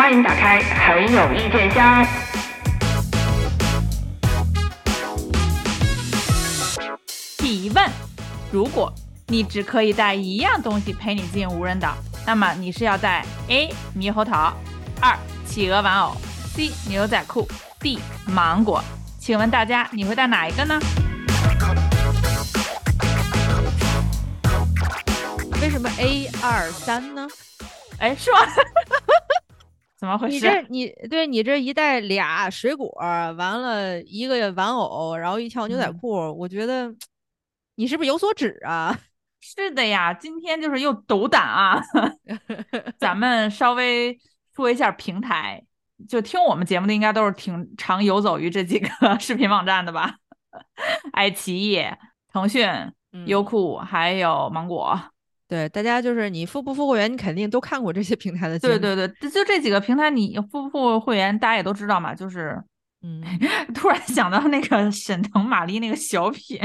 欢迎打开很有意见箱。提问：如果你只可以带一样东西陪你进无人岛，那么你是要带 A 猕猴桃，二企鹅玩偶，C 牛仔裤，D 芒果？请问大家你会带哪一个呢？为什么 A 二三呢？哎，是吗？怎么回事？你这你对你这一袋俩水果，完了一个玩偶，然后一条牛仔裤，我觉得你是不是有所指啊？是的呀，今天就是又斗胆啊！咱们稍微说一下平台，就听我们节目的应该都是挺常游走于这几个 视频网站的吧？爱奇艺、腾讯、优酷还有芒果。对，大家就是你付不付会员，你肯定都看过这些平台的。对对对，就这几个平台，你付不付会员，大家也都知道嘛。就是，嗯，突然想到那个 沈腾、马丽那个小品，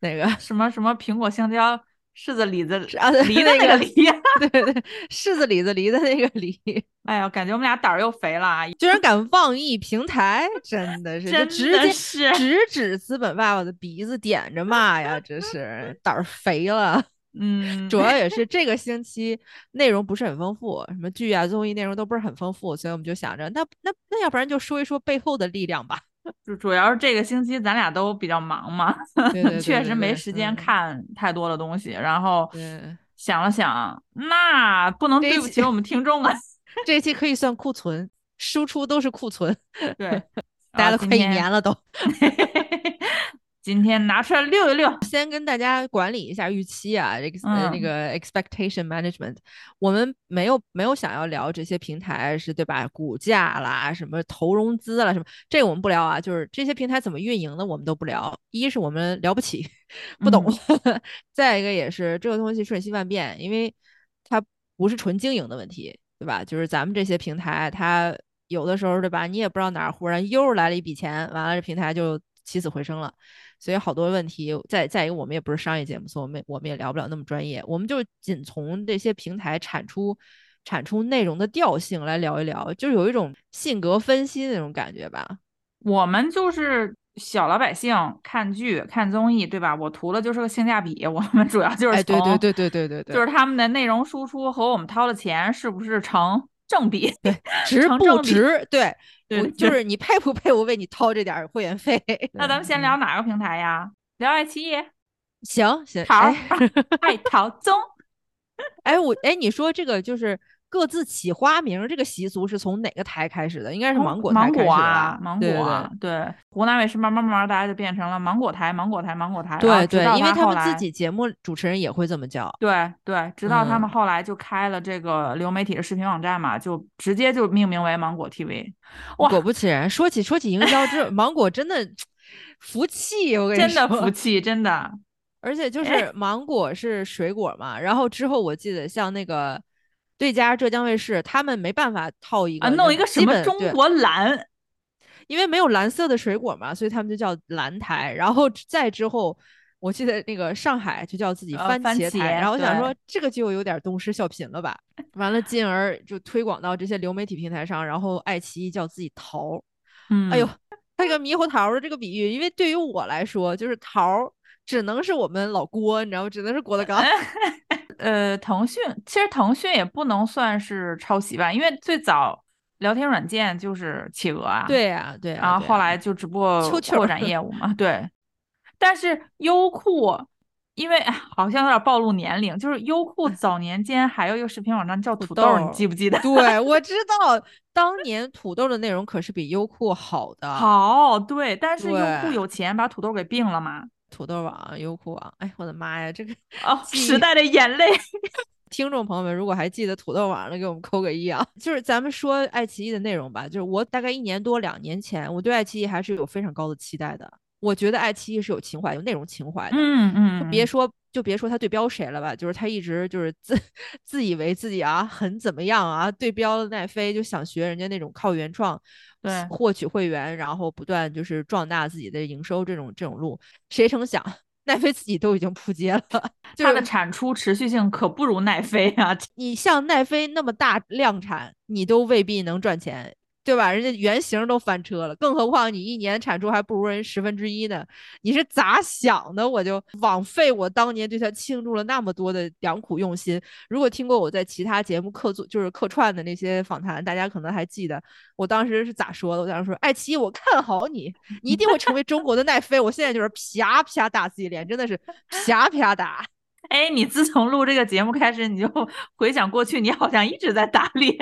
那个 什么什么苹果、香蕉、柿子、李子、啊，梨的那个梨，对对，柿子、李子、梨的那个梨。哎呀，感觉我们俩胆儿又肥了，居然敢妄议平台，真的是，真的是直指资本爸爸的鼻子，点着骂呀！真是胆儿肥了。嗯，主要也是 这个星期内容不是很丰富，什么剧啊、综艺内容都不是很丰富，所以我们就想着，那那那要不然就说一说背后的力量吧。主主要是这个星期咱俩都比较忙嘛，确实没时间看太多的东西。然后想了想，那不能对不起我们听众啊。这期可以算库存，输出都是库存。对，待了快一年了都。今天拿出来溜一溜，先跟大家管理一下预期啊，这个那个 expectation management，我们没有没有想要聊这些平台是对吧？股价啦，什么投融资啦，什么这个我们不聊啊，就是这些平台怎么运营的，我们都不聊。一是我们聊不起，不懂；再一个也是这个东西瞬息万变，因为它不是纯经营的问题，对吧？就是咱们这些平台，它有的时候对吧？你也不知道哪儿忽然又来了一笔钱，完了这平台就起死回生了。所以好多问题，再再一个，我们也不是商业节目，所以我们我们也聊不了那么专业。我们就仅从这些平台产出产出内容的调性来聊一聊，就是有一种性格分析那种感觉吧。我们就是小老百姓看剧看综艺，对吧？我图的就是个性价比。我们主要就是对对对对对对对，就是他们的内容输出和我们掏的钱是不是成正比？对，值不值？对。对，就是你配不配我为你掏这点会员费？那咱们先聊哪个平台呀？聊爱奇艺。行行，桃爱桃 宗。哎，我哎，你说这个就是各自起花名这个习俗是从哪个台开始的？应该是芒果芒果啊，芒果对。湖南卫视慢慢慢慢大家就变成了芒果台，芒果台，芒果台。对对，因为他们自己节目主持人也会这么叫。对对，直到他们后来就开了这个流媒体的视频网站嘛，就直接就命名为芒果 TV。果不其然，说起说起营销，这 芒果真的福气，我跟你说，真的福气，真的。而且就是芒果是水果嘛，然后之后我记得像那个对家浙江卫视，他们没办法套一个弄一个什么中国蓝，因为没有蓝色的水果嘛，所以他们就叫蓝台。然后再之后，我记得那个上海就叫自己番茄台，然后我想说这个就有点东施效颦了吧。完了，进而就推广到这些流媒体平台上，然后爱奇艺叫自己桃，嗯，哎呦，那个猕猴桃的这个比喻，因为对于我来说，就是桃。只能是我们老郭，你知道吗？只能是郭德纲。呃，腾讯其实腾讯也不能算是抄袭吧，因为最早聊天软件就是企鹅啊。对呀，对。然后后来就只不过扩展业务嘛。对。但是优酷，因为好像有点暴露年龄，就是优酷 早年间还有一个视频网站叫土豆，你记不记得？对，我知道，当年土豆的内容可是比优酷好的。好，对。但是优酷有钱，把土豆给并了嘛。土豆网、优酷网，哎，我的妈呀，这个 哦，时代的眼泪。听众朋友们，如果还记得土豆网的，给我们扣个一啊。就是咱们说爱奇艺的内容吧，就是我大概一年多、两年前，我对爱奇艺还是有非常高的期待的。我觉得爱奇艺是有情怀、有内容情怀的。嗯嗯，别说就别说他对标谁了吧，就是他一直就是自 自以为自己啊很怎么样啊，对标了奈飞，就想学人家那种靠原创。对，获取会员，然后不断就是壮大自己的营收，这种这种路，谁成想奈飞自己都已经扑街了，它的产出持续性可不如奈飞啊！你像奈飞那么大量产，你都未必能赚钱。对吧？人家原型都翻车了，更何况你一年产出还不如人十分之一呢？你是咋想的？我就枉费我当年对他倾注了那么多的良苦用心。如果听过我在其他节目客座就是客串的那些访谈，大家可能还记得我当时是咋说的。我当时说：“爱奇艺，我看好你，你一定会成为中国的奈飞。”我现在就是啪啪打自己脸，真的是啪啪打。哎，你自从录这个节目开始，你就回想过去，你好像一直在打脸。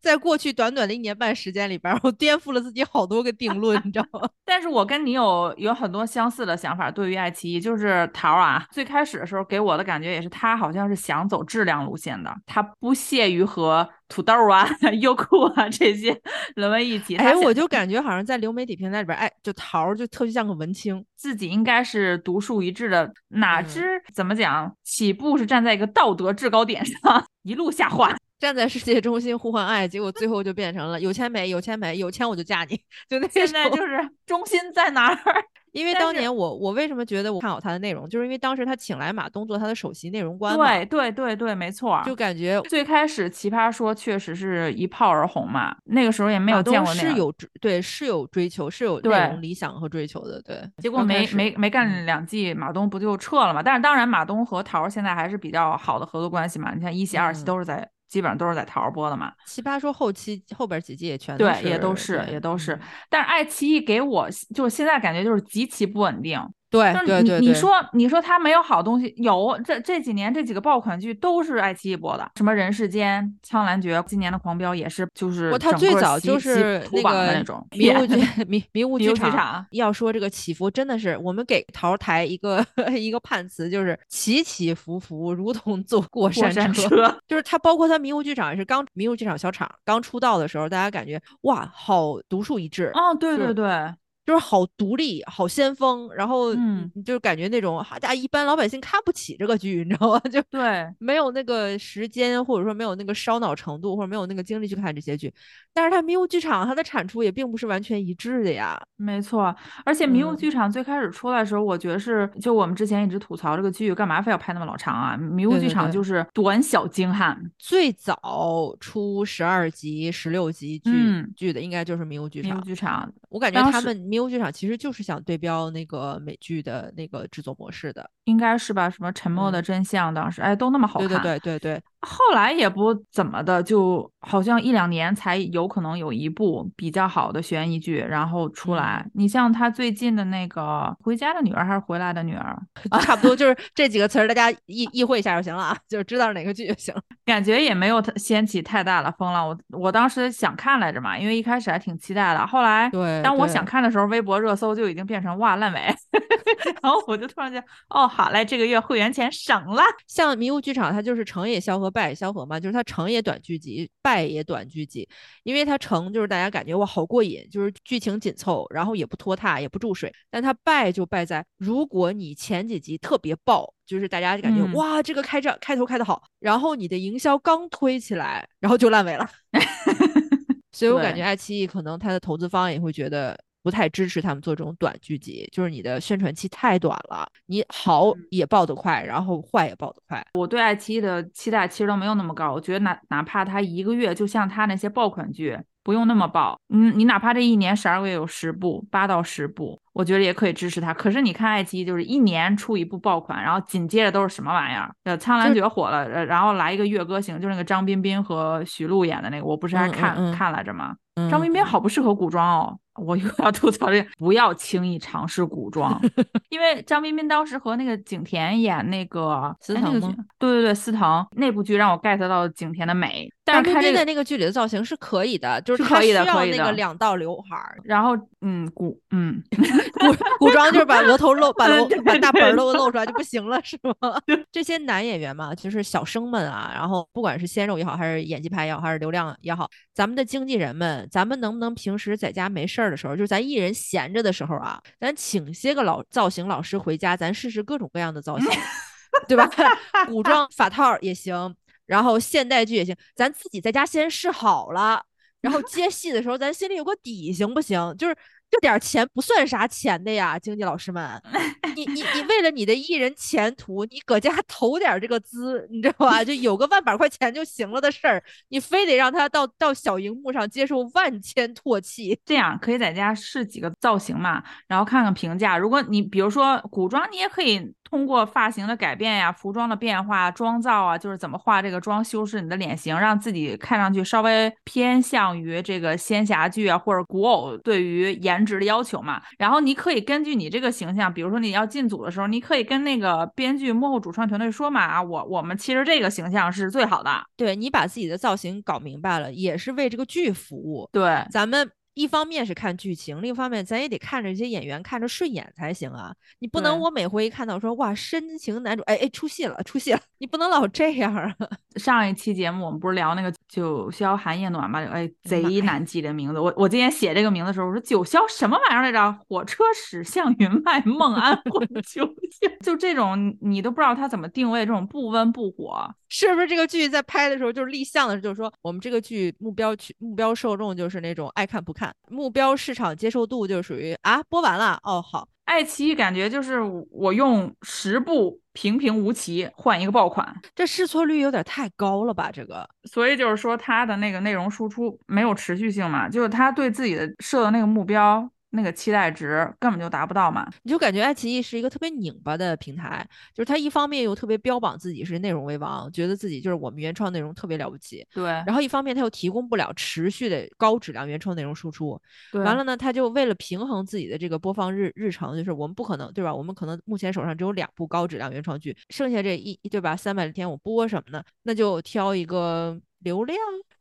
在过去短短的一年半时间里边，我颠覆了自己好多个定论，你知道吗？但是我跟你有有很多相似的想法。对于爱奇艺，就是桃啊，最开始的时候给我的感觉也是，他好像是想走质量路线的，他不屑于和土豆啊、优酷啊这些沦为一体。哎，我就感觉好像在流媒体平台里边，哎，就桃就特别像个文青，自己应该是独树一帜的，哪知怎么讲，起步是站在一个道德制高点上，一路下滑。站在世界中心呼唤爱，结果最后就变成了有钱没？有钱没？有钱我就嫁你。就那现在就是中心在哪儿？因为当年我我为什么觉得我看好他的内容，就是因为当时他请来马东做他的首席内容官对对对对，没错。就感觉最开始奇葩说确实是一炮而红嘛，那个时候也没有见过那是有对是有追求是有内容理想和追求的，对。结果没没没干两季，马东不就撤了嘛？但是当然，马东和桃现在还是比较好的合作关系嘛。你看一席二席都是在。基本上都是在桃播的嘛，奇葩说后期后边几季也全对，也都是也都是，但是爱奇艺给我就是现在感觉就是极其不稳定。对对对，你说你说他没有好东西，有这这几年这几个爆款剧都是爱奇艺播的，什么人世间、苍兰诀，今年的狂飙也是，就是他最早就是那个那种迷雾剧迷迷雾剧场。要说这个起伏，真的是我们给桃台一个 一个判词，就是起起伏伏，如同坐过山车。就是他，包括他迷雾剧场也是刚迷雾剧场小厂刚出道的时候，大家感觉哇，好独树一帜。哦，对对对。就是好独立，好先锋，然后嗯，就是感觉那种好家一般老百姓看不起这个剧，你知道吗？就对，没有那个时间，或者说没有那个烧脑程度，或者没有那个精力去看这些剧。但是它迷雾剧场，它的产出也并不是完全一致的呀。没错，而且迷雾剧场最开始出来的时候，我觉得是就我们之前一直吐槽这个剧干嘛非要拍那么老长啊？迷雾剧场就是短小精悍，最早出十二集、十六集剧剧的应该就是迷雾剧场。迷雾剧场，我感觉他们迷。剧场其实就是想对标那个美剧的那个制作模式的，应该是吧？什么沉默的真相，当时哎都那么好看，对对对对对。后来也不怎么的，就好像一两年才有可能有一部比较好的悬疑剧，然后出来。你像他最近的那个《回家的女儿》还是《回来的女儿》，差不多就是这几个词儿，大家意意会一下就行了啊，就知道哪个剧就行了。感觉也没有掀起太大的风浪。我我当时想看来着嘛，因为一开始还挺期待的。后来，对，当我想看的时候，微博热搜就已经变成哇烂尾，然后我就突然间，哦，好嘞，这个月会员钱省了。像迷雾剧场，它就是成也萧何。败也萧何嘛，就是它成也短剧集，败也短剧集，因为它成就是大家感觉哇好过瘾，就是剧情紧凑，然后也不拖沓，也不注水。但它败就败在，如果你前几集特别爆，就是大家感觉哇这个开张开头开的好，然后你的营销刚推起来，然后就烂尾了。所以我感觉爱奇艺可能它的投资方也会觉得。不太支持他们做这种短剧集，就是你的宣传期太短了，你好也爆得快，然后坏也爆得快。我对爱奇艺的期待其实都没有那么高，我觉得哪哪怕它一个月就像它那些爆款剧，不用那么爆，嗯，你哪怕这一年十二个月有十部，八到十部，我觉得也可以支持它。可是你看爱奇艺，就是一年出一部爆款，然后紧接着都是什么玩意儿？呃，《苍兰诀》火了，然后来一个月歌行，就是那个张彬彬和徐璐演的那个，我不是还看看来着吗？张彬彬好不适合古装哦。我又要吐槽这，不要轻易尝试古装，因为张彬彬当时和那个景甜演那个 司藤吗？对对对，司藤那部剧让我 get 到景甜的美。但是彬彬的那个剧里的造型是可以的，就是可以的，可以的。那个两道刘海儿，然后嗯古嗯 古古装就是把额头露，把 露把大盆露露出来就不行了，是吗？这些男演员嘛，就是小生们啊，然后不管是鲜肉也好，还是演技派也好，还是流量也好，咱们的经纪人们，咱们能不能平时在家没事儿的时候，就是咱艺人闲着的时候啊，咱请些个老造型老师回家，咱试试各种各样的造型，对吧？古装法套也行。然后现代剧也行，咱自己在家先试好了，然后接戏的时候咱心里有个底，行不行？就是这点钱不算啥钱的呀，经济老师们，你你你为了你的艺人前途，你搁家投点这个资，你知道吧？就有个万把块钱就行了的事儿，你非得让他到到小荧幕上接受万千唾弃。这样可以在家试几个造型嘛，然后看看评价。如果你比如说古装，你也可以通过发型的改变呀、服装的变化、妆造啊，就是怎么化这个妆，修饰你的脸型，让自己看上去稍微偏向于这个仙侠剧啊或者古偶对于颜值的要求嘛。然后你可以根据你这个形象，比如说你要进组的时候，你可以跟那个编剧、幕后主创团队说嘛，啊，我我们其实这个形象是最好的。对你把自己的造型搞明白了，也是为这个剧服务。对，咱们。一方面是看剧情，另一方面咱也得看着这些演员看着顺眼才行啊！你不能我每回一看到说哇深情男主，哎哎出戏了出戏了，你不能老这样啊！上一期节目我们不是聊那个九霄寒夜暖吧？哎，贼难记这名字。我我今天写这个名字的时候，我说九霄什么玩意儿来着？火车驶向云外，梦安魂秋千，就这种你都不知道它怎么定位，这种不温不火。是不是这个剧在拍的时候就是立项的时候就是说我们这个剧目标去目标受众就是那种爱看不看，目标市场接受度就属于啊播完了哦好，爱奇艺感觉就是我用十部平平无奇换一个爆款，这试错率有点太高了吧这个，所以就是说它的那个内容输出没有持续性嘛，就是他对自己的设的那个目标。那个期待值根本就达不到嘛，你就感觉爱奇艺是一个特别拧巴的平台，就是它一方面又特别标榜自己是内容为王，觉得自己就是我们原创内容特别了不起，对，然后一方面它又提供不了持续的高质量原创内容输出，对，完了呢，它就为了平衡自己的这个播放日日程，就是我们不可能对吧？我们可能目前手上只有两部高质量原创剧，剩下这一对吧？三百天我播什么呢？那就挑一个流量。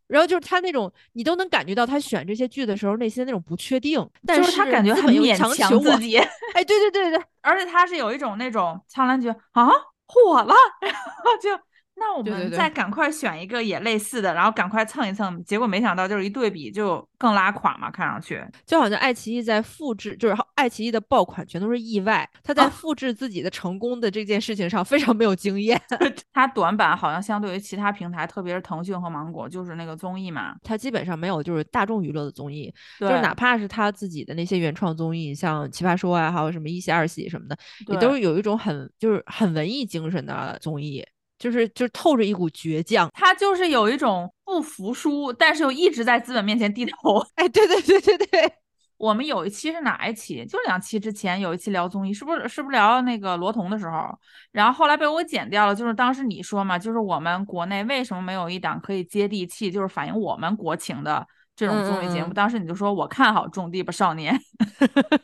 然后就是他那种，你都能感觉到他选这些剧的时候内心那种不确定，但是他感觉很勉强自己。哎，对对对对，而且他是有一种那种苍兰诀啊火了，然后就。那我们再赶快选一个也类似的，然后赶快蹭一蹭，结果没想到就是一对比就更拉垮嘛，看上去就好像爱奇艺在复制，就是爱奇艺的爆款全都是意外，他在复制自己的成功的这件事情上非常没有经验。他短板好像相对于其他平台，特别是腾讯和芒果，就是那个综艺嘛，他基本上没有就是大众娱乐的综艺，就是哪怕是他自己的那些原创综艺，像奇葩说啊，还有什么一喜二喜什么的，也都是有一种很就是很文艺精神的综艺。就是就是透着一股倔强，他就是有一种不服输，但是又一直在资本面前低头。哎，对对对对对，我们有一期是哪一期？就两期之前有一期聊综艺，是不是是不是聊那个罗彤的时候？然后后来被我剪掉了。就是当时你说嘛，就是我们国内为什么没有一档可以接地气，就是反映我们国情的。这种综艺节目，当时你就说我看好《种地吧少年》，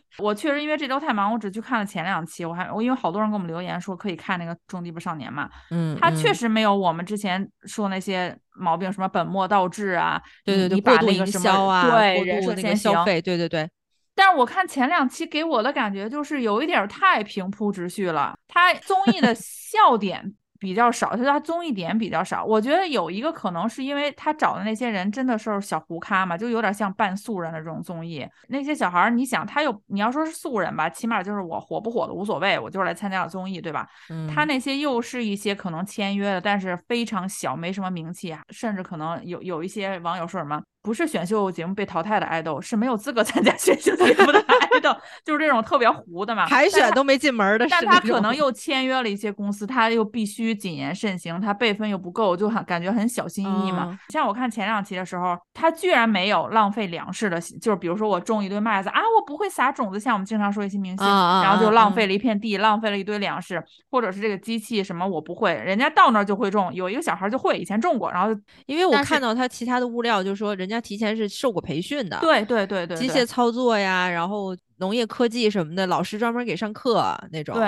我确实因为这周太忙，我只去看了前两期。我还我因为好多人给我们留言说可以看那个《种地吧少年》嘛，嗯，他确实没有我们之前说那些毛病，什么本末倒置啊，对对对，过度营销啊，对人设先行，对对对。但是我看前两期给我的感觉就是有一点太平铺直叙了，他综艺的笑点。比较少，就是他综艺点比较少。我觉得有一个可能是因为他找的那些人真的是小胡咖嘛，就有点像半素人的这种综艺。那些小孩儿，你想他又你要说是素人吧，起码就是我火不火的无所谓，我就是来参加了综艺，对吧？他那些又是一些可能签约的，但是非常小，没什么名气啊，甚至可能有有一些网友说什么。不是选秀节目被淘汰的爱豆，是没有资格 参加选秀节目的爱豆，就是这种特别糊的嘛，海选都没进门的。但他可能又签约了一些公司，他又必须谨言慎行，他辈分又不够，就很感觉很小心翼翼嘛。像我看前两期的时候，他居然没有浪费粮食的，就是比如说我种一堆麦子啊，我不会撒种子，像我们经常说一些明星，然后就浪费了一片地，浪费了一堆粮食，或者是这个机器什么我不会，人家到那儿就会种，有一个小孩就会，以前种过，然后因为我看到他其他的物料，就说人家。提前是受过培训的，对对对对，机械操作呀，然后农业科技什么的，老师专门给上课那种。对，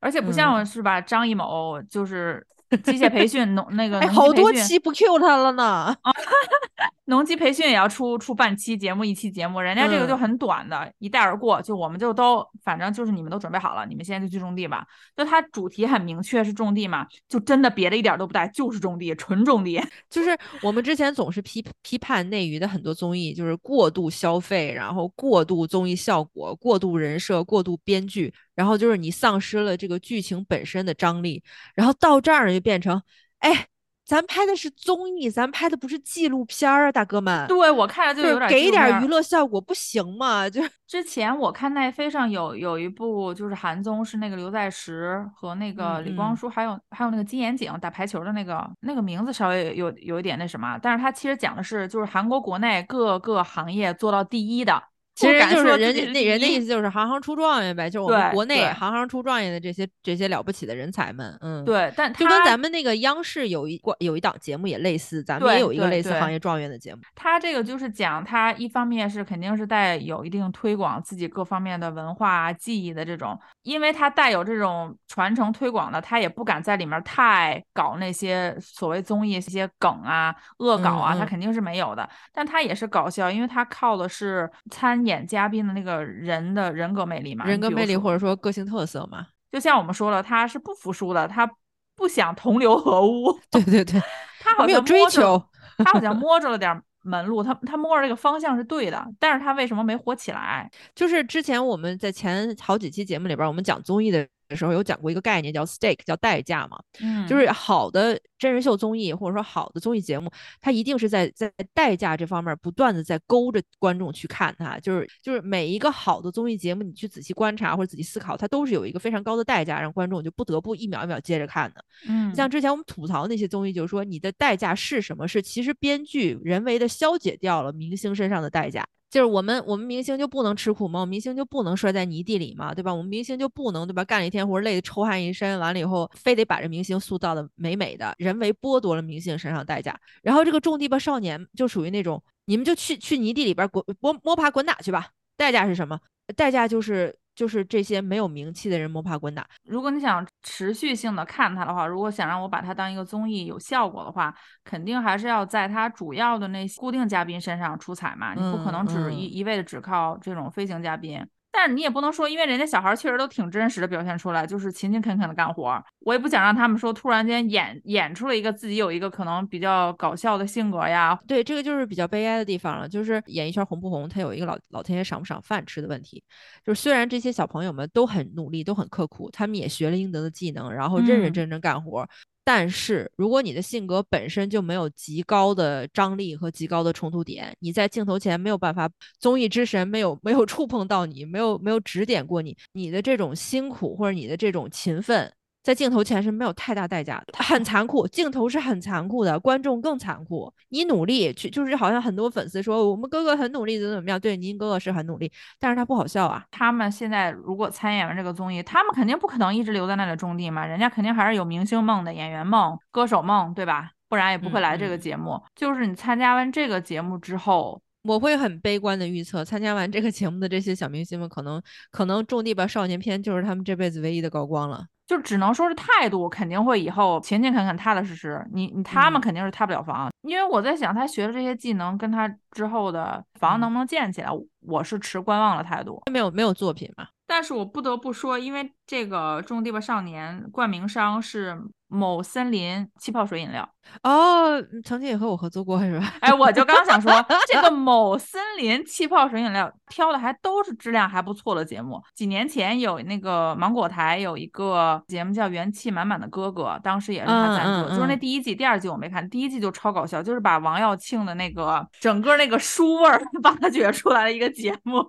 而且不像是吧，张艺谋就是机械培训农那个，好多期不 Q 他了呢。农机培训也要出出半期节目，一期节目，人家这个就很短的，一带而过，就我们就都反正就是你们都准备好了，你们现在就去种地吧。就它主题很明确是种地嘛，就真的别的一点都不带，就是种地，纯种地。就是我们之前总是批批判内娱的很多综艺，就是过度消费，然后过度综艺效果，过度人设，过度编剧，然后就是你丧失了这个剧情本身的张力，然后到这儿就变成，哎。咱拍的是综艺，咱拍的不是纪录片儿啊，大哥们。对我看着就有点给点娱娱乐效果不行吗？就之前我看奈飞上有有一部就是韩综，是那个刘在石和那个李光洙，还有还有那个金延景打排球的那个，那个名字稍微有有一点那什么，但是他其实讲的是就是韩国国内各个行业做到第一的。其实就是人家那人的意思就是行行出状元呗，就是我们国内行行出状元的这些这些了不起的人才们，嗯，对，但就跟咱们那个央视有一有一档节目也类似，咱们也有一个类似行业状元的节目。他这个就是讲他一方面是肯定是带有一定推广自己各方面的文化技艺的这种，因为他带有这种传承推广的，他也不敢在里面太搞那些所谓综艺一些梗啊、恶搞啊，他肯定是没有的。但他也是搞笑，因为他靠的是参。演嘉宾的那个人的人格魅力嘛，人格魅力或者说个性特色嘛，就像我们说了，他是不服输的，他不想同流合污。对对对 他好像没有追求，他好像摸着了点门路，他他摸着这个方向是对的，但是他为什么没火起来？就是之前我们在前好几期节目里边，我们讲综艺的。的时候有讲过一个概念叫 stake，叫代价嘛，嗯，就是好的真人秀综艺或者说好的综艺节目，它一定是在在代价这方面不断的在勾着观众去看它，就是就是每一个好的综艺节目，你去仔细观察或者仔细思考，它都是有一个非常高的代价，让观众就不得不一秒一秒接着看的，嗯，像之前我们吐槽那些综艺，就是说你的代价是什么？是其实编剧人为的消解掉了明星身上的代价。就是我们，我们明星就不能吃苦吗？明星就不能摔在泥地里吗？对吧？我们明星就不能对吧？干了一天活，累得抽汗一身，完了以后，非得把这明星塑造的美美的，人为剥夺了明星身上代价。然后这个种地吧少年就属于那种，你们就去去泥地里边滚摸摸爬滚打去吧，代价是什么？代价就是。就是这些没有名气的人摸爬滚打。如果你想持续性的看他的话，如果想让我把他当一个综艺有效果的话，肯定还是要在他主要的那些固定嘉宾身上出彩嘛。你不可能只一一味的只靠这种飞行嘉宾。但是你也不能说，因为人家小孩确实都挺真实的表现出来，就是勤勤恳恳的干活。我也不想让他们说突然间演演出了一个自己有一个可能比较搞笑的性格呀。对，这个就是比较悲哀的地方了，就是演艺圈红不红，他有一个老老天爷赏不赏饭吃的问题。就是虽然这些小朋友们都很努力，都很刻苦，他们也学了应得的技能，然后认认真真干活。但是，如果你的性格本身就没有极高的张力和极高的冲突点，你在镜头前没有办法，综艺之神没有没有 触碰到你，没有没有指点过你，你的这种辛苦或者你的这种勤奋。在镜头前是没有太大代价的，很残酷。镜头是很残酷的，观众更残酷。你努力去，就是好像很多粉丝说我们哥哥很努力，怎么怎么样？对，您哥哥是很努力，但是他不好笑啊。他们现在如果参演完这个综艺，他们肯定不可能一直留在那里种地嘛，人家肯定还是有明星梦的、演员梦、歌手梦，对吧？不然也不会来这个节目。就是你参加完这个节目之后，我会很悲观的预测，参加完这个节目的这些小明星们，可能可能种地吧少年片就是他们这辈子唯一的高光了。就只能说是态度肯定会以后勤勤恳恳、踏踏实实。你你他们肯定是塌不了房，因为我在想他学的这些技能跟他之后的房能不能建起来，我是持观望的态度。没有没有作品嘛？但是我不得不说，因为这个种地吧少年冠名商是。某森林气泡水饮料哦，曾经也和我合作过是吧？哎，我就刚想说，这个某森林气泡水饮料挑的还都是质量还不错的节目。几年前有那个芒果台有一个节目叫《元气满满的哥哥》，当时也是他赞助，就是那第一季、第二季我没看，第一季就超搞笑，就是把王耀庆的那个整个那个书味儿 挖掘出来的一个节目。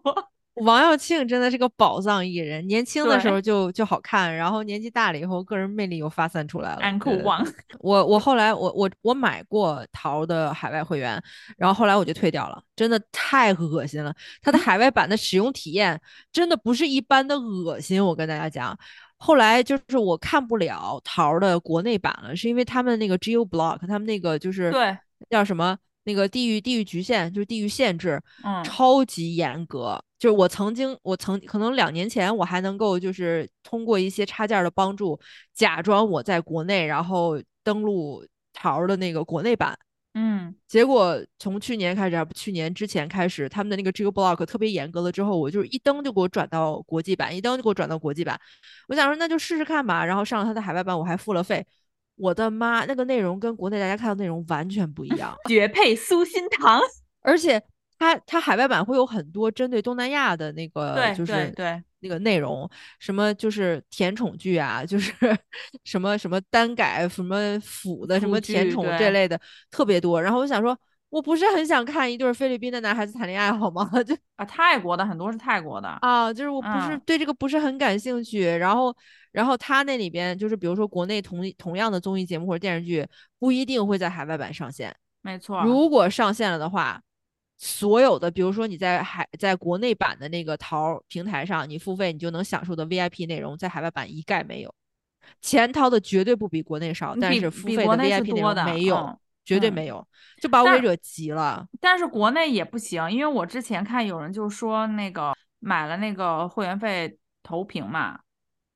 王耀庆真的是个宝藏艺人，年轻的时候就就好看，然后年纪大了以后，个人魅力又发散出来了。安酷王，我我后来我我我买过桃的海外会员，然后后来我就退掉了，真的太恶心了。它的海外版的使用体验真的不是一般的恶心，我跟大家讲。后来就是我看不了桃的国内版了，是因为他们那个 Geo Block，他们那个就是对叫什么？那个地域地域局限就是地域限制，嗯，超级严格。就是我曾经，我曾可能两年前我还能够就是通过一些插件的帮助，假装我在国内，然后登录淘的那个国内版，嗯，结果从去年开始，去年之前开始，他们的那个 Geo Block 特别严格了之后，我就是一登就给我转到国际版，一登就给我转到国际版。我想说那就试试看吧，然后上了他的海外版，我还付了费。我的妈，那个内容跟国内大家看到内容完全不一样，绝配苏心堂，而且它它海外版会有很多针对东南亚的那个，对就是对那个内容，什么就是甜宠剧啊，就是 什么什么单改什么腐的什么甜宠这类的特别多。然后我想说，我不是很想看一对菲律宾的男孩子谈恋爱好吗？就啊，泰国的很多是泰国的啊，就是我不是对这个不是很感兴趣。然后然后他那里边就是比如说国内同同样的综艺节目或者电视剧，不一定会在海外版上线。没错，如果上线了的话。所有的，比如说你在海在国内版的那个淘平台上，你付费你就能享受的 VIP 内容，在海外版一概没有。钱掏的绝对不比国内少，但是付费的 VIP 内容没有，绝对没有，就把我给惹急了。但是国内也不行，因为我之前看有人就说那个买了那个会员费投屏嘛，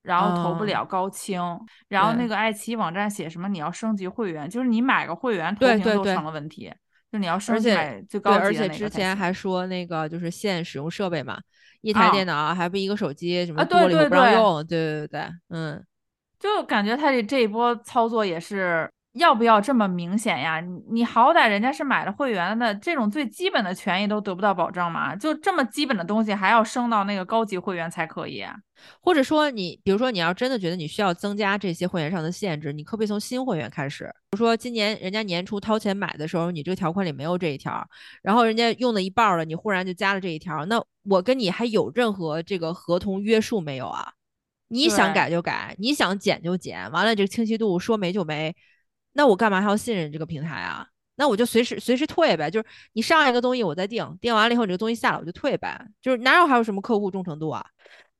然后投不了高清，然后那个爱奇艺网站写什么你要升级会员，就是你买个会员投屏都成了问题。就你要升级最高级的而且之前还说那个就是限使用设备嘛，一台电脑还不一个手机，什么多了又不让用，对对对，嗯，就感觉他这这一波操作也是。要不要这么明显呀？你你好歹人家是买了会员的，这种最基本的权益都得不到保障吗？就这么基本的东西还要升到那个高级会员才可以？或者说你，比如说你要真的觉得你需要增加这些会员上的限制，你可不可以从新会员开始？比如说今年人家年初掏钱买的时候，你这个条款里没有这一条，然后人家用了一半了，你忽然就加了这一条，那我跟你还有任何这个合同约束没有啊？你想改就改，你想减就减，完了这个清晰度说没就没。那我干嘛还要信任这个平台啊？那我就随时随时退呗。就是你上一个综艺我再定，定完了以后你这个综艺下了我就退呗。就是哪有还有什么客户忠诚度啊？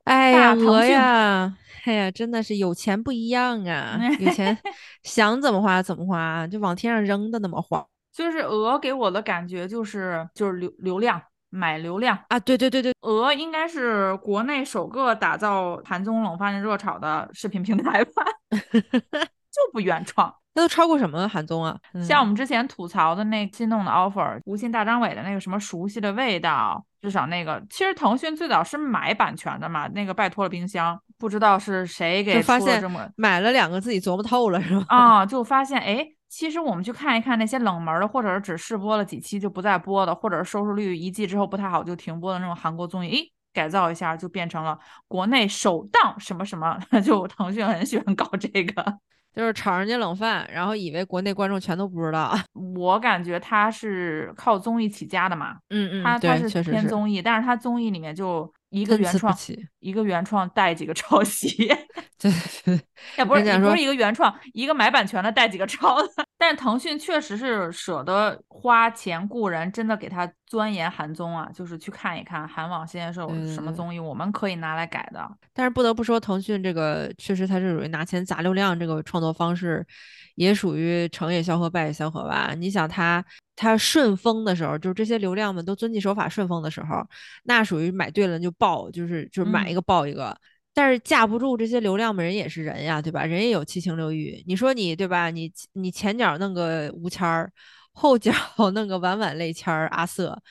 哎呀，鹅呀，哎呀，真的是有钱不一样啊！有钱想怎么花怎么花，就往天上扔的那么花。就是鹅给我的感觉就是就是流流量买流量啊！对对对对，鹅应该是国内首个打造盘中冷饭热炒的视频平台吧？就不原创。那都超过什么韩综啊？像我们之前吐槽的那心动的 offer，吴昕大张伟的那个什么熟悉的味道，至少那个其实腾讯最早是买版权的嘛。那个拜托了冰箱，不知道是谁给发现这么买了两个自己琢磨透了是吧？啊，就发现哎，其实我们去看一看那些冷门的，或者是只试播了几期就不再播的，或者是收视率一季之后不太好就停播的那种韩国综艺，哎，改造一下就变成了国内首档什么什么，就腾讯很喜欢搞这个。就是炒人家冷饭，然后以为国内观众全都不知道。我感觉他是靠综艺起家的嘛，嗯嗯，他他是偏综艺，但是他综艺里面就一个原创，一个原创带几个抄袭。对，也不是也不是一个原创，一个买版权的带几个抄的。但是腾讯确实是舍得花钱雇人，真的给他钻研韩综啊，就是去看一看韩网现在是有什么综艺，我们可以拿来改的。但是不得不说，腾讯这个确实它是属于拿钱砸流量这个创作方式，也属于成也萧何，败也萧何吧。你想他他顺风的时候，就是这些流量们都遵纪守法顺风的时候，那属于买对了就爆，就是就是买一个爆一个。但是架不住这些流量的人也是人呀，对吧？人也有七情六欲。你说你对吧？你你前脚弄个吴谦儿，后脚弄个婉婉泪谦儿阿瑟，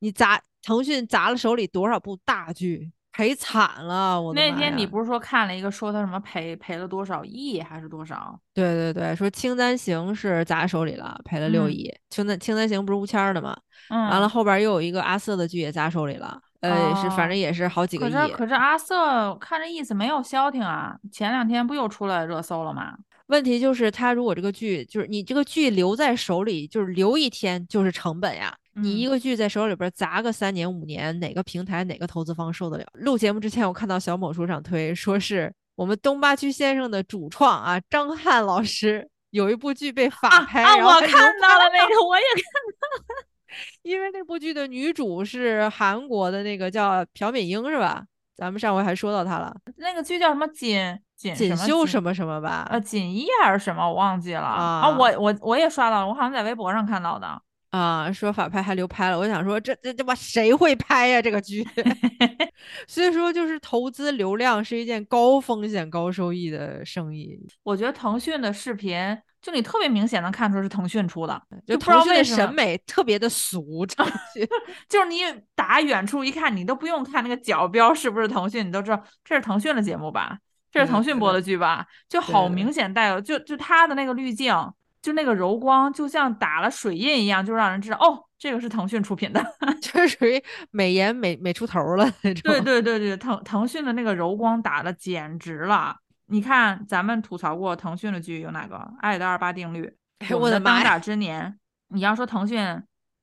你砸腾讯砸了手里多少部大剧，赔惨了！我那天你不是说看了一个说他什么赔赔了多少亿还是多少？对对对，说清簪行是砸手里了，赔了六亿。清簪清簪行不是吴谦儿的吗？嗯。完了后边又有一个阿瑟的剧也砸手里了。呃，是，反正也是好几个亿。可是，可是阿瑟看这意思没有消停啊，前两天不又出来热搜了吗？问题就是他如果这个剧就是你这个剧留在手里，就是留一天就是成本呀。你一个剧在手里边砸个三年五年，哪个平台哪个投资方受得了？录节目之前我看到小某书上推，说是我们东八区先生的主创啊，张翰老师有一部剧被法拍，啊，我看到了那个，我也看到了。因为那部剧的女主是韩国的那个叫朴敏英是吧？咱们上回还说到她了。那个剧叫什么锦锦锦绣什么什么吧？呃，锦衣还是什么？我忘记了啊。我我我也刷到了，我好像在微博上看到的 啊。说法拍还流拍了，我想说这这这把谁会拍呀这个剧？所以说就是投资流量是一件高风险高收益的生意。我觉得腾讯的视频。就你特别明显能看出是腾讯出的，就腾讯的审美特别的俗，就是你打远处一看，你都不用看那个角标是不是腾讯，你都知道这是腾讯的节目吧，这是腾讯播的剧吧，就好明显带有，就就它的那个滤镜，就那个柔光，就像打了水印一样，就让人知道哦，这个是腾讯出品的，就是属于美颜美美出头了那种。对对对对，腾腾讯的那个柔光打的简直了。你看，咱们吐槽过腾讯的剧有哪个？《爱的二八定律》，我的当打呀！之年，你要说腾讯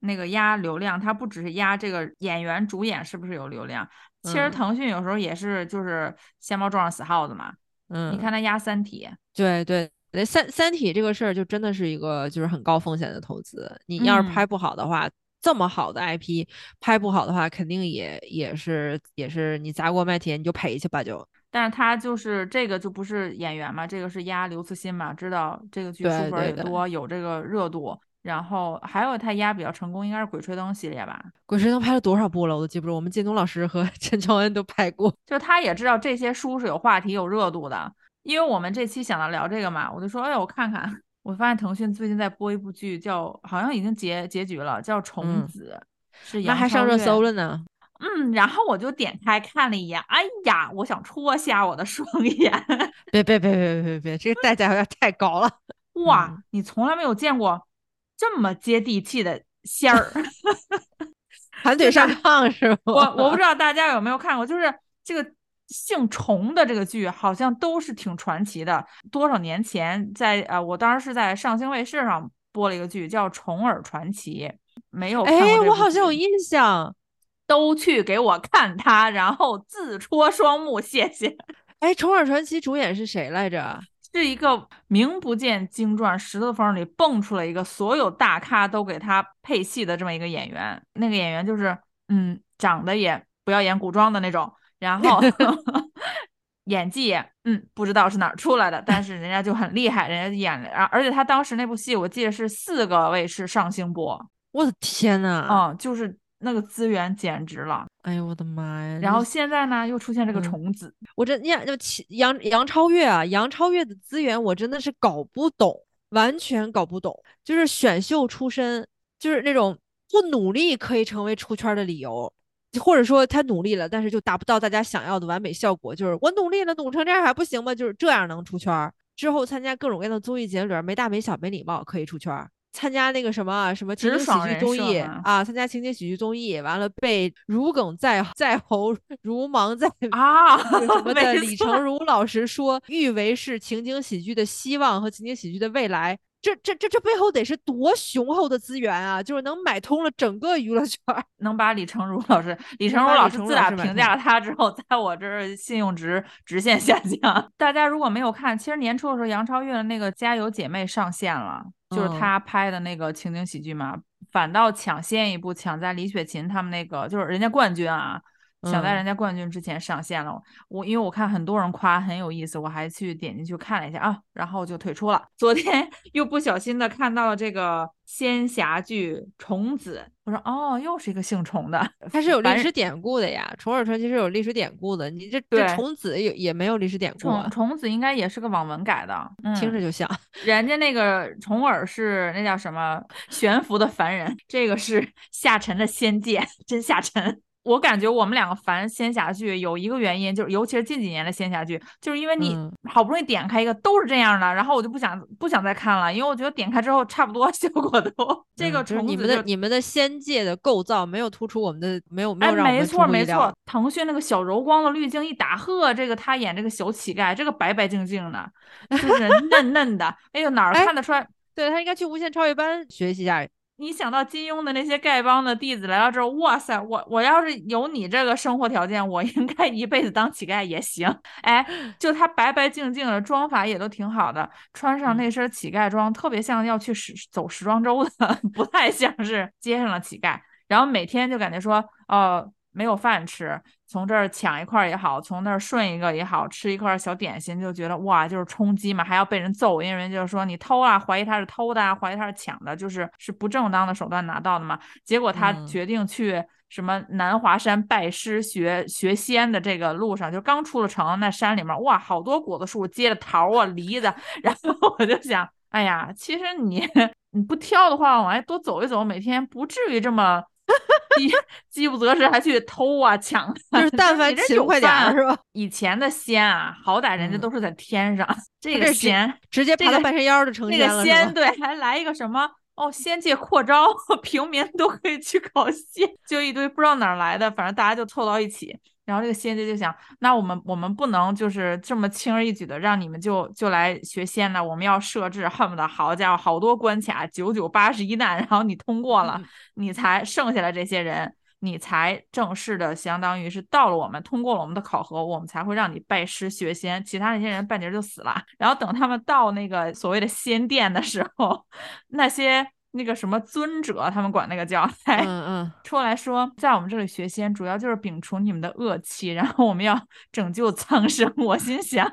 那个压流量，它不只是压这个演员主演是不是有流量，其实嗯腾讯有时候也是就是瞎猫撞上死耗子嘛。嗯，你看他压《三体》，对对，那三三体这个事儿就真的是一个就是很高风险的投资。你要是嗯拍不好的话，这么好的 IP 拍不好的话，肯定也也是也是你砸锅卖铁你就赔去吧就。但是他就是这个就不是演员嘛，这个是压刘慈欣嘛，知道这个剧书粉儿对对也多，有这个热度。然后还有他压比较成功，应该是《鬼吹灯》系列吧，鬼吹灯拍了多少部了，我都记不住。我们靳东老师和 陈乔恩都拍过。就他也知道这些书是有话题、有热度的。因为我们这期想到聊这个嘛，我就说，哎，我看看，我发现腾讯最近在播一部剧，叫好像已经结结局了，叫《虫嗯子》，是那还上热搜了呢。嗯，然后我就点开看了一眼，哎呀，我想戳瞎我的双眼。别别别别别别，这个代价有点太高了。哇，嗯你从来没有见过这么接地气的仙儿。盘腿上炕是吗？我我不知道大家有没有看过，就是这个姓虫的这个剧，好像都是挺传奇的。多少年前在，呃，我当时是在上星卫视上播了一个剧，叫《虫儿传奇》，没有看过哎，我好像有印象。都去给我看他，然后自戳双目，谢谢。哎，《虫儿传奇》主演是谁来着？是一个名不见经传，石头缝里蹦出了一个所有大咖都给他配戏的这么一个演员。那个演员就是，嗯，长得也不要演古装的那种，然后 演技也，嗯，不知道是哪儿出来的，但是人家就很厉害，人家演了，而且他当时那部戏我记得是四个卫视上星播，我的天呐！嗯，就是那个资源简直了。哎呦我的妈呀！然后现在呢，又出现这个嗯虫子，我这呀，就杨杨超越啊，杨超越的资源我真的是搞不懂，完全搞不懂。就是选秀出身，就是那种不努力可以成为出圈的理由，或者说他努力了，但是就达不到大家想要的完美效果。就是我努力了，努成这样还不行吗？就是这样能出圈儿。之后参加各种各样的综艺节目里边，没大没小没礼貌可以出圈儿。参加那个什么啊什么情景喜剧综艺啊，参加情景喜剧综艺，完了被如鲠在在喉，如芒在 啊，那个什么的李成儒老师说，誉为是情景喜剧的希望和情景喜剧的未来。这这这这背后得是多雄厚的资源啊！就是能买通了整个娱乐圈儿。能把李成儒老师，李成儒老师自打评价了他之后，在我这儿信用值直线下降。大家如果没有看，其实年初的时候，杨超越的那个《加油姐妹》上线了，就是他拍的那个情景喜剧嘛，反倒抢先一步，抢在李雪琴他们那个，就是人家冠军啊。想在嗯人家冠军之前上线了，我因为我看很多人夸很有意思，我还去点进去看了一下啊，然后就退出了。昨天 又不小心的看到了这个仙侠剧《虫子》，我说哦，又是一个姓虫的，它是有历史典故的呀，《虫耳传奇》是有历史典故的。你这这对虫子也也没有历史典故啊虫，虫子应该也是个网文改的，嗯、听着就像。人家那个虫耳是那叫什么悬浮的凡人，这个是下沉的仙界，真下沉。我感觉我们两个烦仙侠剧有一个原因，就是尤其是近几年的仙侠剧，就是因为你嗯好不容易点开一个都是这样的，然后我就不想不想再看了，因为我觉得点开之后差不多 效果都这个虫子你们的你们的仙界的构造没有突出我们的，没有没哎，有让哎没错没错，腾讯那个小柔光的滤镜一打，呵，这个他演这个小乞丐，这个白白净净的，就是嫩嫩的，哎呦哪儿哎看得出来？对他应该去无限超越班学习一下。你想到金庸的那些丐帮的弟子来到这儿，哇塞，我我要是有你这个生活条件，我应该一辈子当乞丐也行。哎，就他白白净净的，妆法也都挺好的，穿上嗯那身乞丐装，特别像要去时走时装周的，不太像是街上的乞丐。然后每天就感觉说，哦，没有饭吃，从这儿抢一块儿也好，从那儿顺一个也好，吃一块小点心，就觉得哇，就是充饥嘛，还要被人揍，因为人就是说你偷啊，怀疑他是偷的啊，怀疑他是抢的，就是是不正当的手段拿到的嘛。结果他嗯决定去什么南华山拜师学学仙的这个路上，就刚出了城，那山里面哇，好多果子树，结着桃啊、梨子，然后我就想，哎呀，其实你 你不挑的话，往外多走一走，每天不至于这么。饥饥不择食，还去偷啊抢啊，就是 但凡勤快点儿是吧？以前的仙啊，好歹人家嗯都是在天上，这个仙直接这个爬到半山腰儿就成那仙了，那个仙？对，还来一个什么哦，仙界扩招，平民都可以去考仙，就一堆不知道哪儿来的，反正大家就凑到一起。然后这个仙界就想，那我们我们不能就是这么轻而易举的让你们就就来学仙呢，我们要设置，恨不得好家伙好多关卡，九九八十一难，然后你通过了，你才剩下来这些人。你才正式的，相当于是到了我们通过了我们的考核，我们才会让你拜师学仙。其他那些人半截就死了。然后等他们到那个所谓的仙殿的时候，那些那个什么尊者，他们管那个叫，嗯嗯，出来说，在我们这里学仙，主要就是摒除你们的恶气，然后我们要拯救苍生。我心想，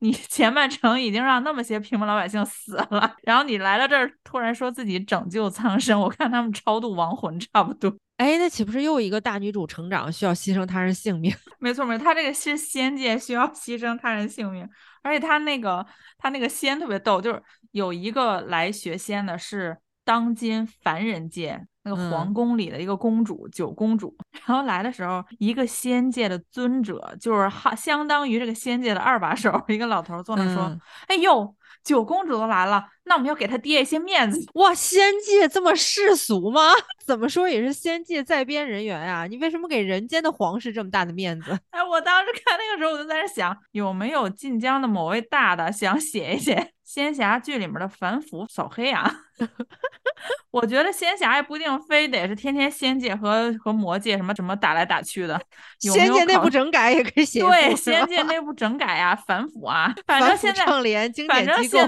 你前半程已经让那么些平民老百姓死了，然后你来到这儿，突然说自己拯救苍生，我看他们超度亡魂差不多。哎，那岂不是又一个大女主成长需要牺牲他人性命？没 错没错，他这个是仙界需要牺牲他人性命，而且他那个他那个仙特别逗，就是有一个来学仙的是当今凡人界那个皇宫里的一个公主九公主，然后来的时候一个仙界的尊者，就是哈相当于这个仙界的二把手，一个老头坐那说：“哎呦。”九公主都来了，那我们要给她爹一些面子哇！仙界这么世俗吗？怎么说也是仙界在编人员啊！你为什么给人间的皇室这么大的面子？哎，我当时看那个时候，我就在那想，有没有晋江的某位大大想写一写仙侠剧里面的反腐扫黑啊？我觉得仙侠也不一定非得是天天仙界和和魔界什么什么打来打去的，仙界内部整改也可以写。对，仙界内部整改啊，反腐啊，反正现在倡廉经典机构。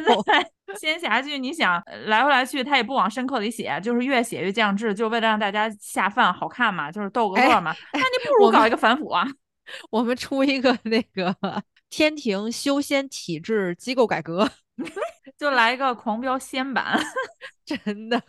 仙侠剧，你想来回来去，他也不往深刻里写，就是越写越降智，就为了让大家下饭好看嘛，就是逗个乐嘛。那你不如搞一个反腐啊，我们出一个那个天庭修仙体制机构改革。就来一个狂飙仙版，真的，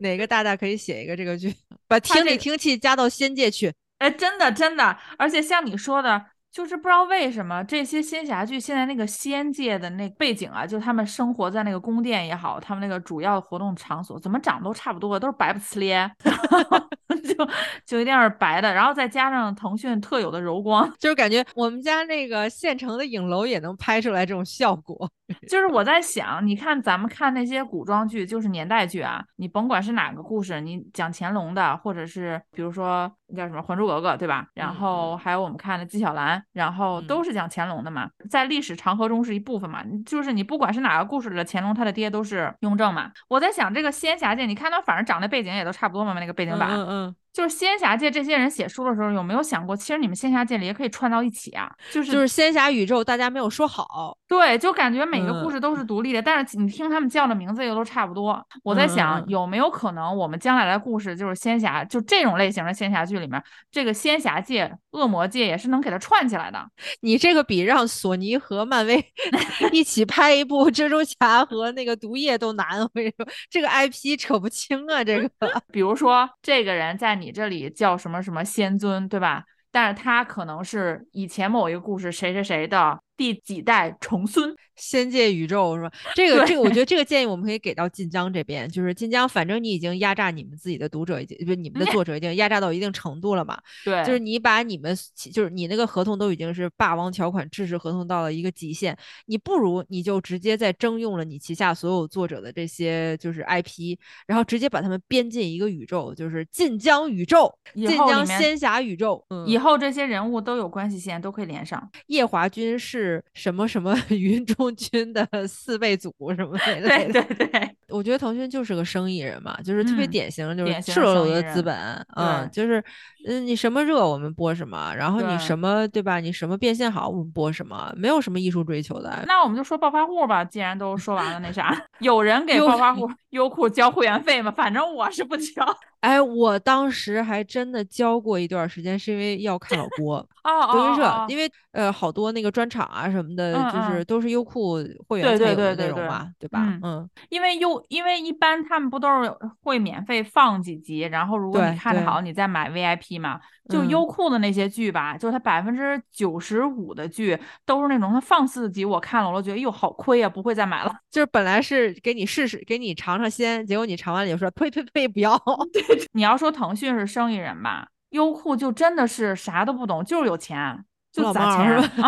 哪个大大可以写一个这个剧，把听力听器加到仙界去？哎，真的真的，而且像你说的。就是不知道为什么这些仙侠剧现在那个仙界的那背景啊，就他们生活在那个宫殿也好，他们那个主要活动场所怎么长都差不多，都是白不呲咧，就就一定是白的，然后再加上腾讯特有的柔光，就是感觉我们家那个现成的影楼也能拍出来这种效果。就是我在想，你看咱们看那些古装剧，就是年代剧啊，你甭管是哪个故事，你讲乾隆的，或者是比如说叫什么《还珠格格》，对吧？然后还有我们看的纪晓岚，然后都是讲乾隆的嘛，在历史长河中是一部分嘛。就是你不管是哪个故事里的乾隆，他的爹都是雍正嘛。我在想这个仙侠界，你看他反正长的背景也都差不多嘛，那个背景板。嗯嗯。就是仙侠界这些人写书的时候，有没有想过，其实你们仙侠界里也可以串到一起啊？就是就是仙侠宇宙，大家没有说好。对，就感觉每个故事都是独立的，但是你听他们叫的名字又都差不多。我在想，有没有可能我们将来的故事就是仙侠，就这种类型的仙侠剧里面，这个仙侠界、恶魔界也是能给它串起来的。你这个比让索尼和漫威 一起拍一部蜘蛛侠和那个毒液都难。我跟你说，这个 IP 扯不清啊。这个，比如说这个人在你。你这里叫什么什么仙尊，对吧？但是他可能是以前某一个故事谁谁谁的。第几代重孙？仙界宇宙是吧？这个这个，我觉得 这个建议我们可以给到晋江这边，就是晋江，反正你已经压榨你们自己的读者，已经不是你们的作者已经压榨到一定程度了嘛？对，就是你把你们就是你那个合同都已经是霸王条款制式合同到了一个极限，你不如你就直接再征用了你旗下所有作者的这些就是 IP，然后直接把他们编进一个宇宙，就是晋江宇宙，晋江仙侠宇宙，以后这些人物都有关系线，都可以连上。夜华君是。是什么什么 云中君的四倍组什么的？对对对，我觉得腾讯就是个生意人嘛，就是特别典型，就是赤裸裸的资本，嗯，就是嗯，你什么热我们播什么，然后你什么对吧？你什么变现好我们播什么，没有什么艺术追求的。那我们就说暴发户吧，既然都说完了，那啥，有人给暴发户优酷交会员费吗？反正我是不交。哎，我当时还真的交过一段时间，是因为要看老郭德云社，因为呃好多那个专场啊什么的，就是都是优酷会员才有的内容嘛，对吧？嗯，因为优，因为一般他们不都是会免费放几集，然后如果你看的好，你再买 VIP 嘛。就优酷的那些剧吧，就是它百分之九十五的剧都是那种它放四集，我看了我都觉得哟好亏啊，不会再买了。就是本来是给你试试，给你尝尝鲜，结果你尝完了就说呸呸呸，不要。你要说腾讯是生意人吧，优酷就真的是啥都不懂，就是有钱，就砸钱是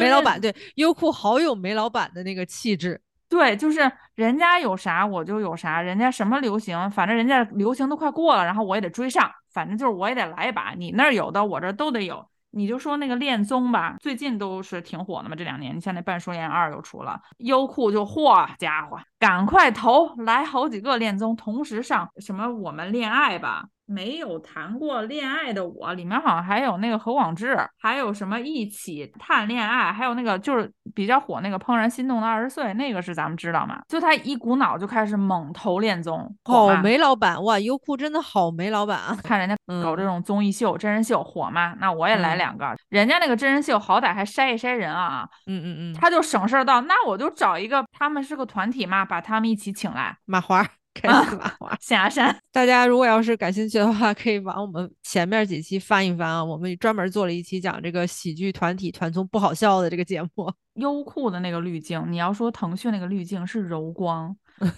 吧？啊，煤老板对优酷好有煤老板的那个气质。对，就是人家有啥我就有啥，人家什么流行，反正人家流行都快过了，然后我也得追上，反正就是我也得来一把，你那儿有的我这都得有。你就说那个恋综吧，最近都是挺火的嘛，这两年，你像那《半熟恋二》又出了，优酷就嚯家伙，赶快投来好几个恋综同时上，什么我们恋爱吧。没有谈过恋爱的我，里面好像还有那个何广智，还有什么一起谈恋爱，还有那个就是比较火那个怦然心动的二十岁，那个是咱们知道吗？就他一股脑就开始猛投恋综，好煤老板哇！优酷真的好煤老板啊！看人家搞这种综艺秀、真人秀火吗？那我也来两个。人家那个真人秀好歹还筛一筛人啊，嗯嗯嗯，他就省事儿到，那我就找一个，他们是个团体嘛，把他们一起请来，马华。开心麻花，下山。大家如果要是感兴趣的话，可以往我们前面几期翻一翻啊。我们专门做了一期讲这个喜剧团体团综不好笑的这个节目。优酷的那个滤镜，你要说腾讯那个滤镜是柔光。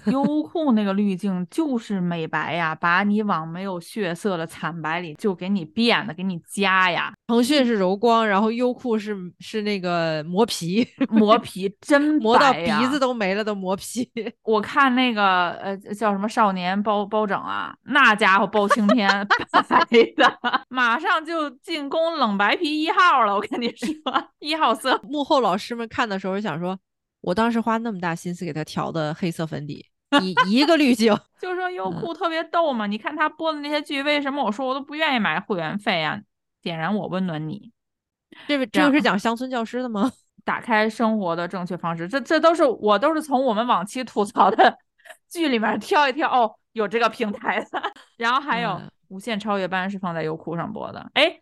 优酷那个滤镜就是美白呀，把你往没有血色的惨白里就给你变的，给你加呀。腾讯是柔光，然后优酷是是那个磨皮，磨皮真磨到鼻子都没了的磨皮。我看那个呃叫什么少年包包拯啊，那家伙包青天白的，马上就进攻冷白皮一号了。我跟你说，一号色。幕后老师们看的时候想说。我当时花那么大心思给他调的黑色粉底，一一个滤镜，就说优酷特别逗嘛。你看他播的那些剧，为什么我说我都不愿意买会员费啊？点燃我，温暖你。这个这个是讲乡村教师的吗？打开生活的正确方式，这这都是我都是从我们往期吐槽的剧里面挑一挑。哦，有这个平台的，然后还有《无限超越班》是放在优酷上播的。哎，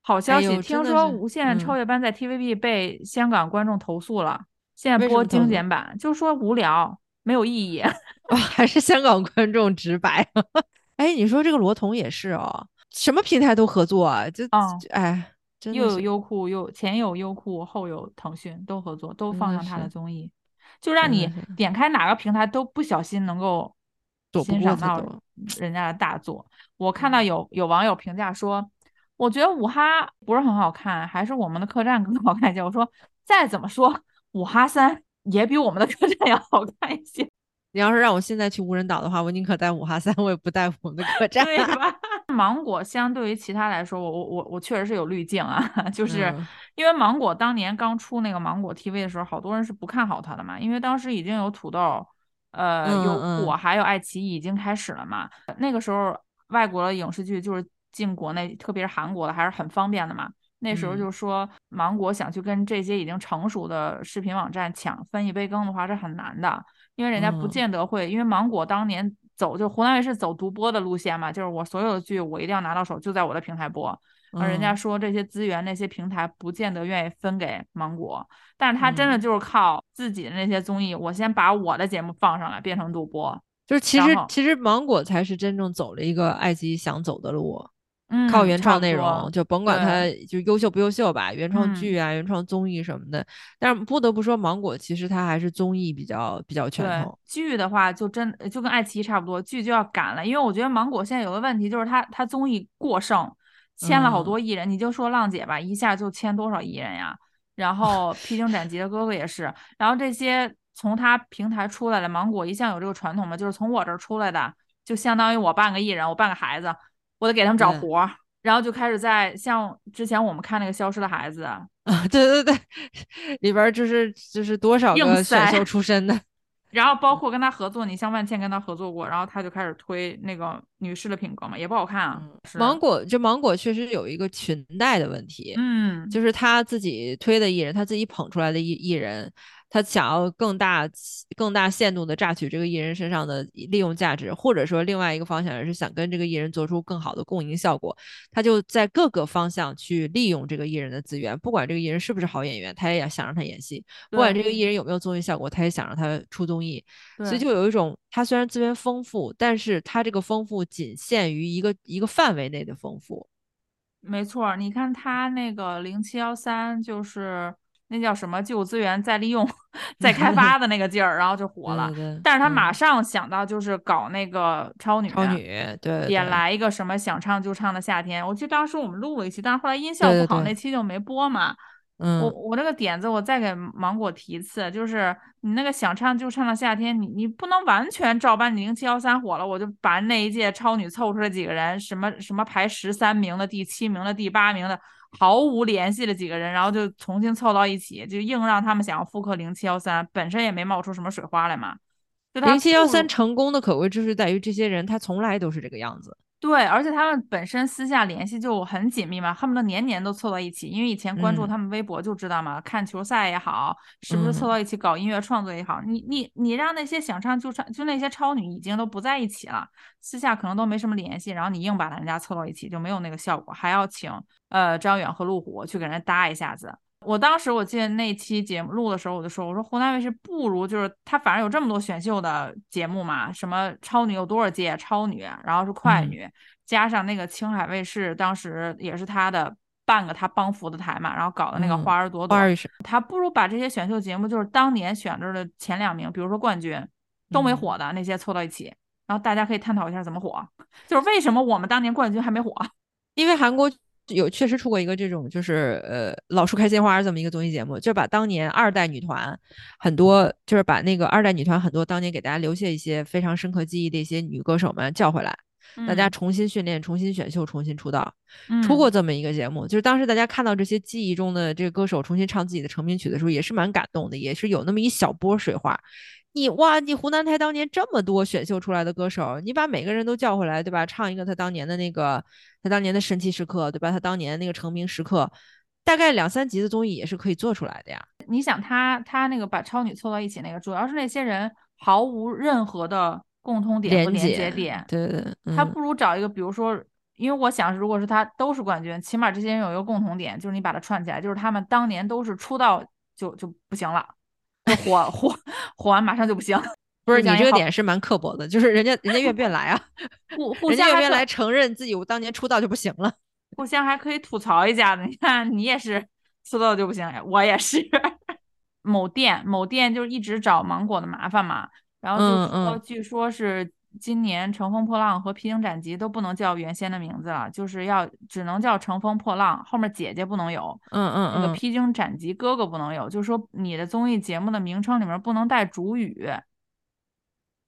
好消息，听说《无限超越班》在 TVB 被香港观众投诉了。现在播精简版，就说无聊，没有意义。还是香港观众直白。哎，你说这个罗彤也是哦，什么平台都合作啊，就哎，又有优酷，又前有优酷，后有腾讯，都合作，都放上他的综艺，就让你点开哪个平台都不小心能够欣赏到人家的大作。我看到有有网友评价说，我觉得五哈不是很好看，还是我们的客栈更好看一些。我说再怎么说。五哈三也比我们的客栈 要好看一些。你要是让我现在去无人岛的话，我宁可带五哈三，我也不带我们的客栈。对吧？芒果相对于其他来说，我我我我确实是有滤镜啊，就是因为芒果当年刚出那个芒果 TV 的时候，好多人是不看好它的嘛，因为当时已经有土豆、呃优酷还有爱奇艺已经开始了嘛。那个时候外国的影视剧就是进国内，特别是韩国的，还是很方便的嘛。那时候就说芒果想去跟这些已经成熟的视频网站抢分一杯羹的话是很难的，因为人家不见得会，因为芒果当年走就湖南卫视走独播的路线嘛，就是我所有的剧我一定要拿到手，就在我的平台播。而人家说这些资源那些平台不见得愿意分给芒果，但是他真的就是靠自己的那些综艺，我先把我的节目放上来变成独播，就是其实其实芒果才是真正走了一个爱奇艺想走的路。靠原创内容，就甭管它就优秀不优秀吧，原创剧啊、原创综艺什么的。但是不得不说，芒果其实它还是综艺比较比较全头。剧的话，就真就跟爱奇艺差不多，剧就要赶了。因为我觉得芒果现在有个问题，就是它它综艺过剩，签了好多艺人。你就说浪姐吧，一下就签多少艺人呀？然后披荆斩棘的哥哥也是。然后这些从他平台出来的，芒果一向有这个传统嘛，就是从我这儿出来的，就相当于我半个艺人，我半个孩子。我得给他们找活儿，然后就开始在像之前我们看那个《消失的孩子》啊，对对对，里边就是就是多少个选秀出身的，然后包括跟他合作，你像万茜跟他合作过，然后他就开始推那个女士的品格嘛，也不好看啊。芒果就芒果确实有一个裙带的问题，嗯，就是他自己推的艺人，他自己捧出来的艺艺人。他想要更大、更大限度的榨取这个艺人身上的利用价值，或者说另外一个方向也是想跟这个艺人做出更好的共赢效果。他就在各个方向去利用这个艺人的资源，不管这个艺人是不是好演员，他也想让他演戏；不管这个艺人有没有综艺效果，他也想让他出综艺。所以就有一种，他虽然资源丰富，但是他这个丰富仅限于一个一个范围内的丰富。没错，你看他那个零七幺三就是。那叫什么旧资源再利用、再开 发的那个劲儿，然后就火了。但是他马上想到就是搞那个超女，超女对，也来一个什么想唱就唱的夏天。我记得当时我们录了一期，但是后来音效不好，那期就没播嘛。嗯，我我这个点子我再给芒果提一次，就是你那个想唱就唱的夏天，你你不能完全照搬你零七幺三火了，我就把那一届超女凑出来几个人，什么什么排十三名的、第七名的、第八名的，毫无联系的几个人，然后就重新凑到一起，就硬让他们想要复刻零七幺三，本身也没冒出什么水花来嘛。零七幺三成功的可贵之处在于，这些人他从来都是这个样子。对，而且他们本身私下联系就很紧密嘛，恨不得年年都凑到一起。因为以前关注他们微博就知道嘛，看球赛也好，是不是凑到一起搞音乐创作也好，你你你让那些想唱就唱，就那些超女已经都不在一起了，私下可能都没什么联系，然后你硬把人家凑到一起，就没有那个效果，还要请呃张远和路虎去给人搭一下子。我当时我记得那期节目录的时候，我就说，我说湖南卫视不如就是他，反正有这么多选秀的节目嘛，什么超女有多少届超女，然后是快女，加上那个青海卫视当时也是他的半个他帮扶的台嘛，然后搞的那个花儿朵朵，他不如把这些选秀节目，就是当年选着的前两名，比如说冠军都没火的那些凑到一起，然后大家可以探讨一下怎么火，就是为什么我们当年冠军还没火，因为韩国。有确实出过一个这种，就是呃老树开鲜花这么一个综艺节目，就是把当年二代女团很多，就是把那个二代女团很多当年给大家留下一些非常深刻记忆的一些女歌手们叫回来，大家重新训练、重新选秀、重新出道，出过这么一个节目。就是当时大家看到这些记忆中的这个歌手重新唱自己的成名曲的时候，也是蛮感动的，也是有那么一小波水花。你哇，你湖南台当年这么多选秀出来的歌手，你把每个人都叫回来，对吧？唱一个他当年的那个，他当年的神奇时刻，对吧？他当年那个成名时刻，大概两三集的综艺也是可以做出来的呀。你想他他那个把超女凑到一起那个，主要是那些人毫无任何的共通点和连接点，对对对，他不如找一个，比如说，因为我想，如果是他都是冠军，起码这些人有一个共同点，就是你把它串起来，就是他们当年都是出道就就不行了。火 火火完马上就不行，不是你这个点是蛮刻薄的，就是人家人家愿不愿来啊？互互相愿不愿来承认自己我当年出道就不行了？互相还可以吐槽一下呢。你看你也是出道就不行，我也是。某店某店就是一直找芒果的麻烦嘛，然后就说据说是。今年《乘风破浪》和《披荆斩棘》都不能叫原先的名字了，就是要只能叫《乘风破浪》，后面姐姐不能有，嗯嗯那个《披荆斩棘》哥哥不能有，就是说你的综艺节目的名称里面不能带主语。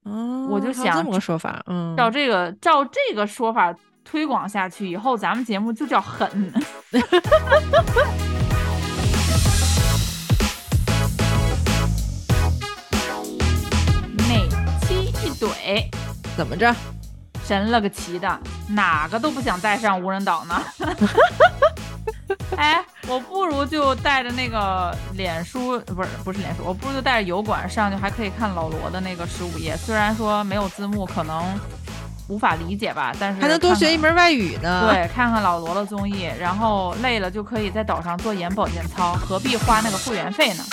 嗯，我就想这么个说法，嗯，照这个照这个说法推广下去，以后咱们节目就叫狠。每期一怼？怎么着？神了个奇的，哪个都不想带上无人岛呢。哎，我不如就带着那个脸书，不是不是脸书，我不如就带着油管上去，还可以看老罗的那个十五页。虽然说没有字幕，可能无法理解吧，但是还能多学一门外语呢。对，看看老罗的综艺，然后累了就可以在岛上做眼保健操，何必花那个会员费呢？